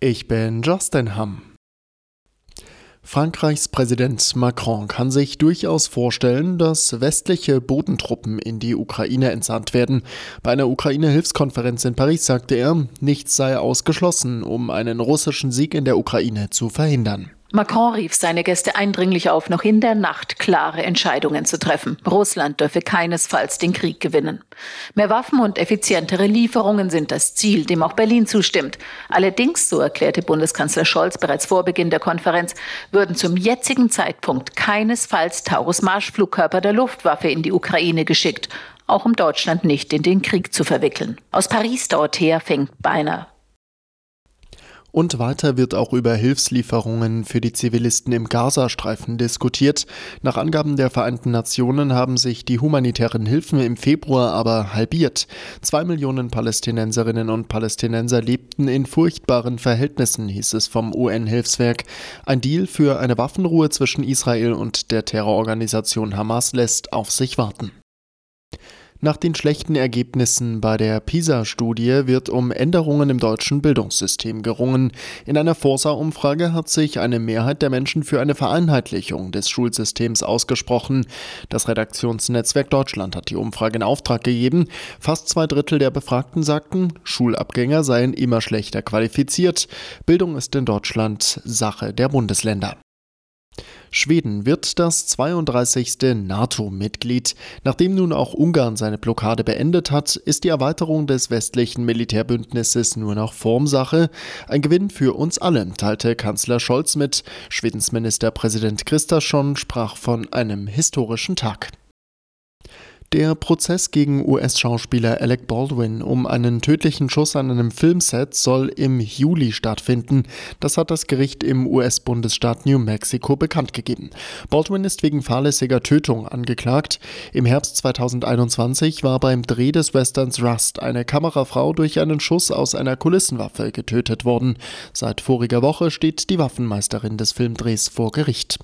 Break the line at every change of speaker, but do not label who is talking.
Ich bin Justin Hamm. Frankreichs Präsident Macron kann sich durchaus vorstellen, dass westliche Bodentruppen in die Ukraine entsandt werden. Bei einer Ukraine-Hilfskonferenz in Paris sagte er, nichts sei ausgeschlossen, um einen russischen Sieg in der Ukraine zu verhindern.
Macron rief seine Gäste eindringlich auf, noch in der Nacht klare Entscheidungen zu treffen. Russland dürfe keinesfalls den Krieg gewinnen. Mehr Waffen und effizientere Lieferungen sind das Ziel, dem auch Berlin zustimmt. Allerdings, so erklärte Bundeskanzler Scholz bereits vor Beginn der Konferenz, würden zum jetzigen Zeitpunkt keinesfalls Taurus-Marschflugkörper der Luftwaffe in die Ukraine geschickt, auch um Deutschland nicht in den Krieg zu verwickeln. Aus Paris dort her fängt beinahe
und weiter wird auch über Hilfslieferungen für die Zivilisten im Gazastreifen diskutiert. Nach Angaben der Vereinten Nationen haben sich die humanitären Hilfen im Februar aber halbiert. Zwei Millionen Palästinenserinnen und Palästinenser lebten in furchtbaren Verhältnissen, hieß es vom UN-Hilfswerk. Ein Deal für eine Waffenruhe zwischen Israel und der Terrororganisation Hamas lässt auf sich warten. Nach den schlechten Ergebnissen bei der PISA-Studie wird um Änderungen im deutschen Bildungssystem gerungen. In einer Forsa-Umfrage hat sich eine Mehrheit der Menschen für eine Vereinheitlichung des Schulsystems ausgesprochen. Das Redaktionsnetzwerk Deutschland hat die Umfrage in Auftrag gegeben. Fast zwei Drittel der Befragten sagten, Schulabgänger seien immer schlechter qualifiziert. Bildung ist in Deutschland Sache der Bundesländer. Schweden wird das 32. NATO-Mitglied. Nachdem nun auch Ungarn seine Blockade beendet hat, ist die Erweiterung des westlichen Militärbündnisses nur noch Formsache. Ein Gewinn für uns alle, teilte Kanzler Scholz mit. Schwedens Ministerpräsident Kristersson sprach von einem historischen Tag. Der Prozess gegen US-Schauspieler Alec Baldwin um einen tödlichen Schuss an einem Filmset soll im Juli stattfinden. Das hat das Gericht im US-Bundesstaat New Mexico bekannt gegeben. Baldwin ist wegen fahrlässiger Tötung angeklagt. Im Herbst 2021 war beim Dreh des Westerns Rust eine Kamerafrau durch einen Schuss aus einer Kulissenwaffe getötet worden. Seit voriger Woche steht die Waffenmeisterin des Filmdrehs vor Gericht.